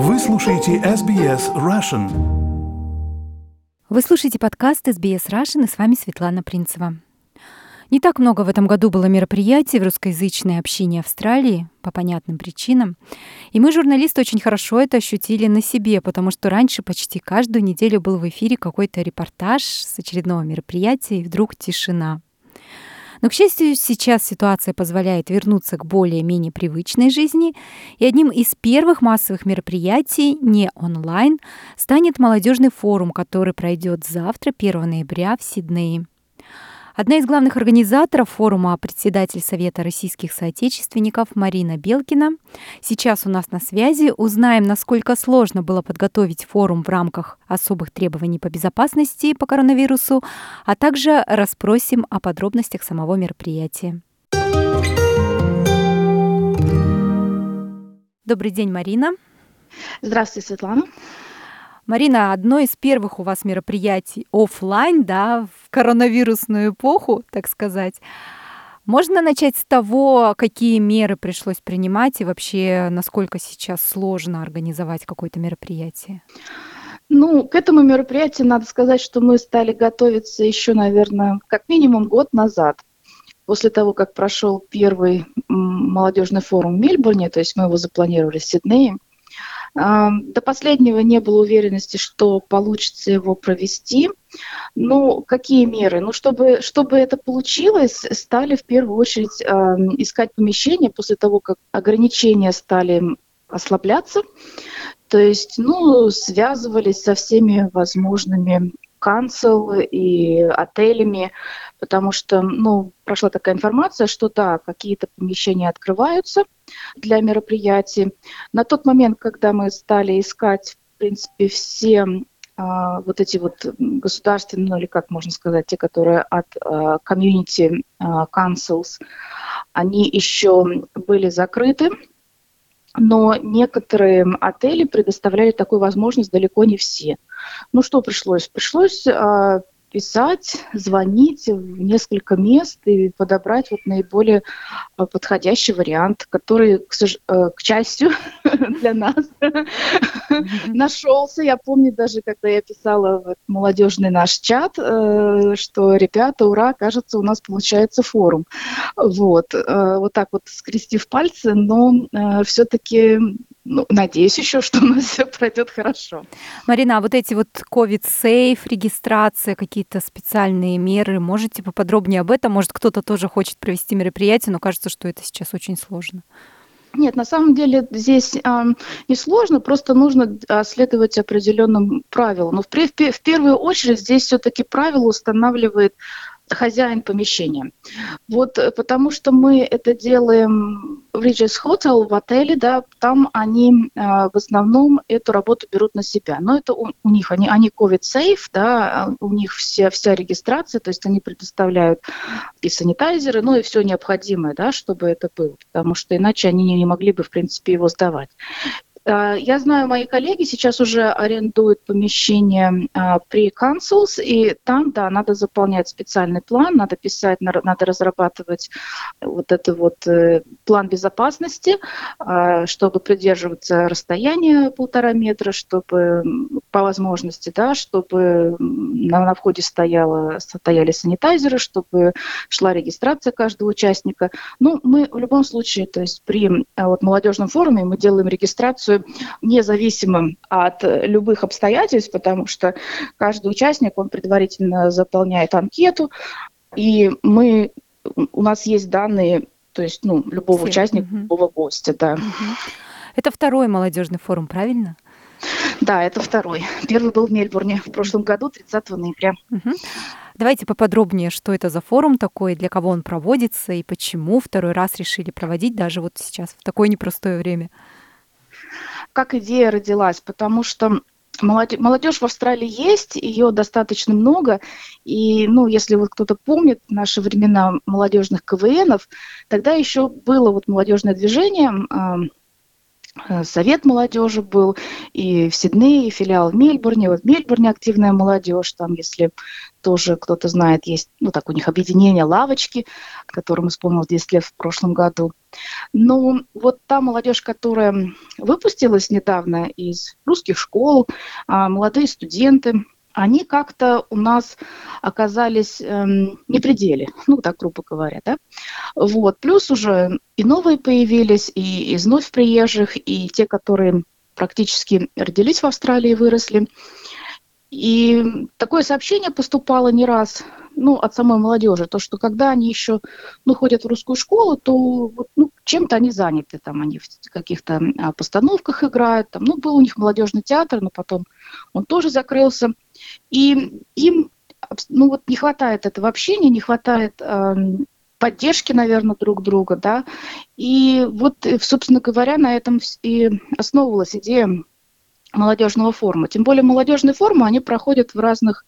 Вы слушаете SBS Russian. Вы слушаете подкаст SBS Russian, и с вами Светлана Принцева. Не так много в этом году было мероприятий в русскоязычной общине Австралии по понятным причинам. И мы, журналисты, очень хорошо это ощутили на себе, потому что раньше почти каждую неделю был в эфире какой-то репортаж с очередного мероприятия, и вдруг тишина. Но, к счастью, сейчас ситуация позволяет вернуться к более-менее привычной жизни, и одним из первых массовых мероприятий, не онлайн, станет молодежный форум, который пройдет завтра, 1 ноября, в Сиднее. Одна из главных организаторов форума, председатель Совета российских соотечественников Марина Белкина. Сейчас у нас на связи. Узнаем, насколько сложно было подготовить форум в рамках особых требований по безопасности по коронавирусу, а также расспросим о подробностях самого мероприятия. Добрый день, Марина. Здравствуйте, Светлана. Марина, одно из первых у вас мероприятий офлайн, да, в коронавирусную эпоху, так сказать. Можно начать с того, какие меры пришлось принимать и вообще насколько сейчас сложно организовать какое-то мероприятие? Ну, к этому мероприятию надо сказать, что мы стали готовиться еще, наверное, как минимум год назад. После того, как прошел первый молодежный форум в Мельбурне, то есть мы его запланировали в Сиднее, до последнего не было уверенности, что получится его провести. Ну, какие меры? Ну, чтобы, чтобы это получилось, стали в первую очередь э, искать помещение после того, как ограничения стали ослабляться. То есть, ну, связывались со всеми возможными канцел и отелями, потому что, ну, прошла такая информация, что да, какие-то помещения открываются для мероприятий. На тот момент, когда мы стали искать, в принципе, все а, вот эти вот государственные, ну или как можно сказать, те, которые от а, community а, councils, они еще были закрыты, но некоторые отели предоставляли такую возможность, далеко не все. Ну что пришлось? Пришлось а, писать, звонить в несколько мест и подобрать вот наиболее а, подходящий вариант, который, к, сож... Э, к счастью для нас, нашелся. Я помню даже, когда я писала в молодежный наш чат, э, что, ребята, ура, кажется, у нас получается форум. Вот, э, вот так вот скрестив пальцы, но все-таки ну, надеюсь еще, что у нас все пройдет хорошо. Марина, а вот эти вот COVID-сейф, регистрация, какие-то специальные меры, можете поподробнее об этом? Может, кто-то тоже хочет провести мероприятие, но кажется, что это сейчас очень сложно. Нет, на самом деле здесь э, не сложно, просто нужно э, следовать определенным правилам. Но в, в, в первую очередь здесь все-таки правило устанавливает хозяин помещения. Вот э, потому что мы это делаем в Regis Hotel, в отеле, да, там они э, в основном эту работу берут на себя. Но это у, у них, они, они COVID-safe, да, у них вся, вся регистрация, то есть они предоставляют и санитайзеры, ну и все необходимое, да, чтобы это было, потому что иначе они не могли бы, в принципе, его сдавать. А, я знаю, мои коллеги сейчас уже арендуют помещение а, при Consuls, и там, да, надо заполнять специальный план, надо писать, надо разрабатывать вот этот вот э, план безопасности, а, чтобы придерживаться расстояния полтора метра, чтобы по возможности, да, чтобы на, на входе стояло, стояли санитайзеры, чтобы шла регистрация каждого участника. Ну, мы в любом случае, то есть при вот, молодежном форуме мы делаем регистрацию независимым от любых обстоятельств, потому что каждый участник, он предварительно заполняет анкету, и мы, у нас есть данные, то есть, ну, любого Все. участника, угу. любого гостя, да. Угу. Это второй молодежный форум, правильно? Да, это второй. Первый был в Мельбурне в прошлом году, 30 ноября. Угу. Давайте поподробнее, что это за форум такой, для кого он проводится и почему второй раз решили проводить даже вот сейчас в такое непростое время как идея родилась, потому что Молодежь в Австралии есть, ее достаточно много. И, ну, если вот кто-то помнит наши времена молодежных КВНов, тогда еще было вот молодежное движение, э, Совет молодежи был и в Сиднее, и филиал в Мельбурне. Вот в Мельбурне активная молодежь, там, если тоже кто-то знает, есть, ну так у них объединение «Лавочки», которым исполнилось 10 лет в прошлом году. Но вот та молодежь, которая выпустилась недавно из русских школ, а, молодые студенты, они как-то у нас оказались эм, не пределе, ну так грубо говоря, да. Вот. Плюс уже и новые появились, и из вновь приезжих, и те, которые практически родились в Австралии выросли. И такое сообщение поступало не раз ну, от самой молодежи, то, что когда они еще ну, ходят в русскую школу, то ну, чем-то они заняты, там они в каких-то а, постановках играют, там, ну, был у них молодежный театр, но потом он тоже закрылся, и им ну, вот не хватает этого общения, не хватает э, поддержки, наверное, друг друга, да, и вот, э, собственно говоря, на этом и основывалась идея молодежного форума. Тем более молодежные форумы, они проходят в разных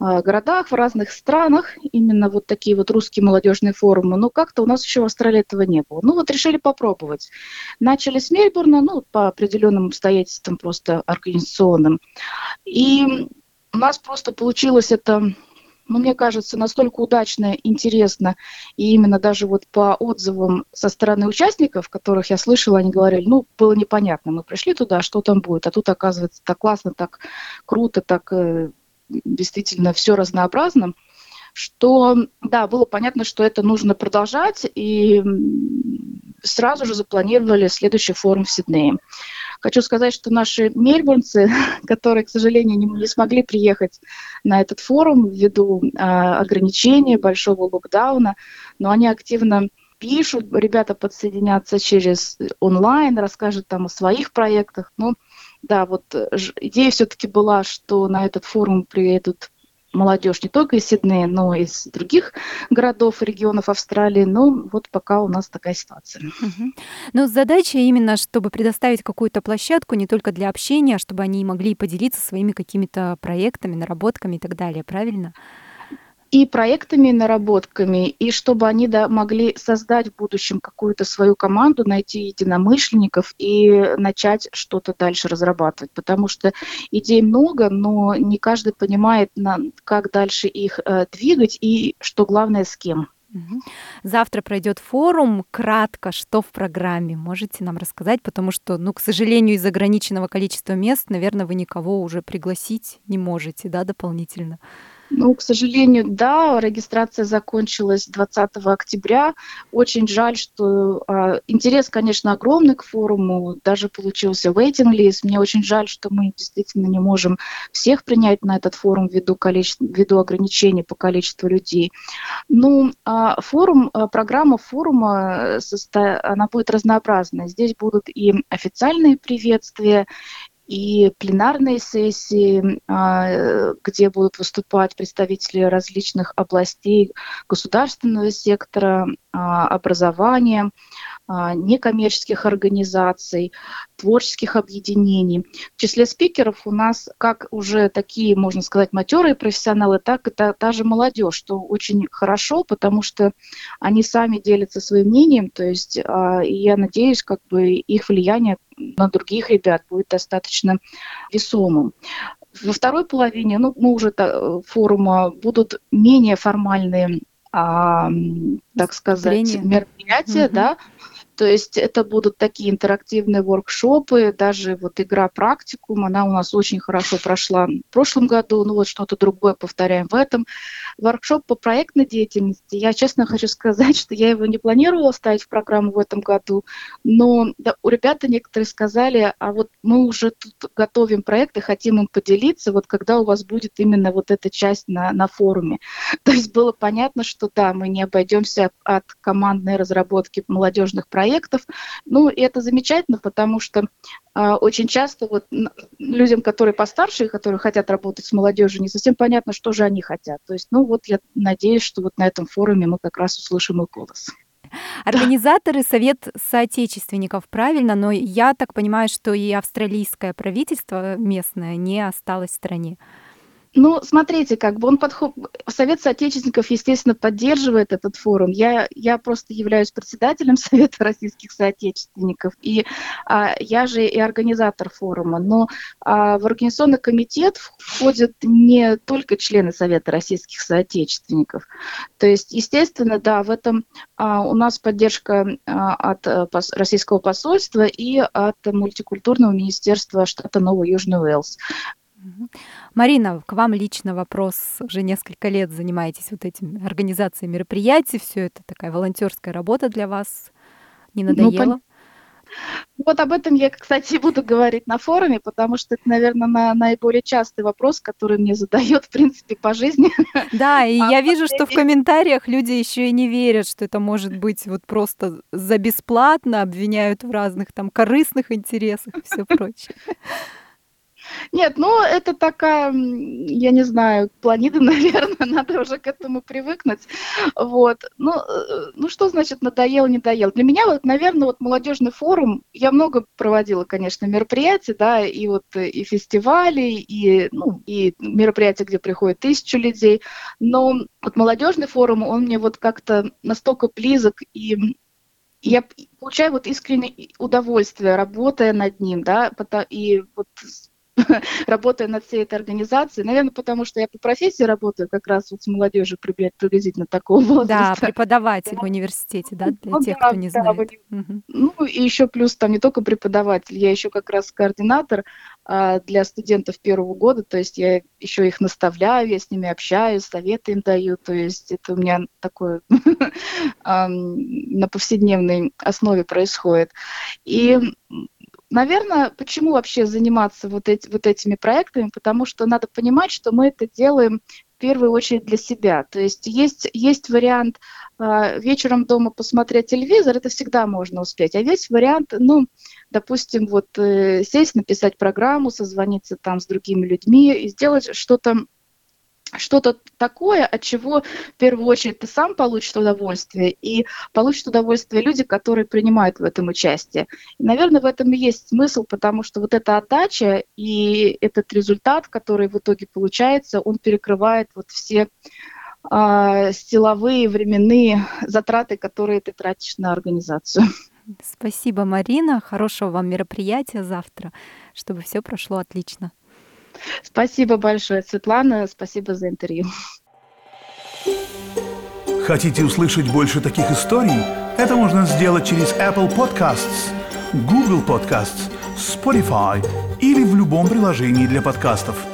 э, городах, в разных странах, именно вот такие вот русские молодежные форумы. Но как-то у нас еще в Австралии этого не было. Ну вот решили попробовать. Начали с Мельбурна, ну по определенным обстоятельствам просто организационным. И у нас просто получилось это ну, мне кажется, настолько удачно, интересно, и именно даже вот по отзывам со стороны участников, которых я слышала, они говорили, ну, было непонятно, мы пришли туда, что там будет, а тут, оказывается, так классно, так круто, так э, действительно все разнообразно, что, да, было понятно, что это нужно продолжать, и сразу же запланировали следующий форум в Сиднее. Хочу сказать, что наши мельбурнцы, которые, к сожалению, не, не смогли приехать на этот форум ввиду а, ограничений, большого локдауна, но они активно пишут, ребята подсоединятся через онлайн, расскажут там о своих проектах. Ну, да, вот идея все-таки была, что на этот форум приедут молодежь не только из Сиднея, но и из других городов и регионов Австралии. Но вот пока у нас такая ситуация. Но задача именно, чтобы предоставить какую-то площадку не только для общения, а чтобы они могли поделиться своими какими-то проектами, наработками и так далее, правильно? И проектами, наработками, и чтобы они да, могли создать в будущем какую-то свою команду, найти единомышленников и начать что-то дальше разрабатывать. Потому что идей много, но не каждый понимает, как дальше их э, двигать и, что главное, с кем. Завтра пройдет форум. Кратко, что в программе? Можете нам рассказать? Потому что, ну, к сожалению, из ограниченного количества мест, наверное, вы никого уже пригласить не можете, да, дополнительно. Ну, к сожалению, да, регистрация закончилась 20 октября. Очень жаль, что э, интерес, конечно, огромный к форуму, даже получился waiting list. Мне очень жаль, что мы действительно не можем всех принять на этот форум ввиду, количества, ввиду ограничений по количеству людей. Ну, э, форум, э, программа форума, состо... она будет разнообразная. Здесь будут и официальные приветствия, и пленарные сессии, а, где будут выступать представители различных областей государственного сектора, а, образования, некоммерческих организаций, творческих объединений. В числе спикеров у нас как уже такие, можно сказать, матерые профессионалы, так и та, та же молодежь, что очень хорошо, потому что они сами делятся своим мнением, то есть и я надеюсь, как бы их влияние на других ребят будет достаточно весомым. Во второй половине, ну, мы уже форума будут менее формальные а, так сказать, мероприятия, угу. да, то есть это будут такие интерактивные воркшопы, даже вот игра практикум, она у нас очень хорошо прошла в прошлом году, ну вот что-то другое повторяем в этом. Воркшоп по проектной деятельности, я честно хочу сказать, что я его не планировала ставить в программу в этом году, но да, у ребята некоторые сказали, а вот мы уже тут готовим проекты, хотим им поделиться, вот когда у вас будет именно вот эта часть на, на форуме. То есть было понятно, что да, мы не обойдемся от командной разработки молодежных проектов, проектов. Ну, и это замечательно, потому что э, очень часто вот людям, которые постарше, которые хотят работать с молодежью, не совсем понятно, что же они хотят. То есть, ну вот я надеюсь, что вот на этом форуме мы как раз услышим их голос. Организаторы Совет соотечественников, правильно, но я так понимаю, что и австралийское правительство местное не осталось в стране. Ну, смотрите, как бы он подход... Совет соотечественников, естественно, поддерживает этот форум. Я, я просто являюсь председателем Совета российских соотечественников, и а, я же и организатор форума. Но а, в организационный комитет входят не только члены Совета российских соотечественников. То есть, естественно, да, в этом а, у нас поддержка а, от а, пос... российского посольства и от мультикультурного министерства штата Новый Южный Уэльс. Марина, к вам лично вопрос. Уже несколько лет занимаетесь вот этим организацией мероприятий. Все это такая волонтерская работа для вас. Не ну, надоело? Ну, вот об этом я, кстати, буду говорить на форуме, потому что это, наверное, на, наиболее частый вопрос, который мне задает, в принципе, по жизни. Да, и а я вижу, что в комментариях люди еще и не верят, что это может быть вот просто за бесплатно, обвиняют в разных там корыстных интересах и все прочее. Нет, ну это такая, я не знаю, планида, наверное, надо уже к этому привыкнуть. Вот. Ну, э, ну что значит надоел, не доел? Для меня, вот, наверное, вот молодежный форум, я много проводила, конечно, мероприятий, да, и вот э, и фестивали, и, ну, и мероприятия, где приходит тысячу людей, но вот молодежный форум, он мне вот как-то настолько близок, и я получаю вот искреннее удовольствие, работая над ним, да, и вот работая над всей этой организацией. Наверное, потому что я по профессии работаю как раз вот с молодежью приблизительно такого возраста. Да, преподаватель в университете, да, для ну, тех, да, кто не да, знает. Угу. Ну и еще плюс там не только преподаватель, я еще как раз координатор а, для студентов первого года, то есть я еще их наставляю, я с ними общаюсь, советы им даю, то есть это у меня такое на повседневной основе происходит. И Наверное, почему вообще заниматься вот, эти, вот этими проектами? Потому что надо понимать, что мы это делаем в первую очередь для себя. То есть есть, есть вариант э, вечером дома посмотреть телевизор, это всегда можно успеть. А есть вариант, ну, допустим, вот э, сесть, написать программу, созвониться там с другими людьми и сделать что-то что-то такое, от чего в первую очередь ты сам получишь удовольствие, и получат удовольствие люди, которые принимают в этом участие. И, наверное, в этом и есть смысл, потому что вот эта отдача и этот результат, который в итоге получается, он перекрывает вот все э, силовые, временные затраты, которые ты тратишь на организацию. Спасибо, Марина. Хорошего вам мероприятия завтра, чтобы все прошло отлично. Спасибо большое, Светлана. Спасибо за интервью. Хотите услышать больше таких историй? Это можно сделать через Apple Podcasts, Google Podcasts, Spotify или в любом приложении для подкастов –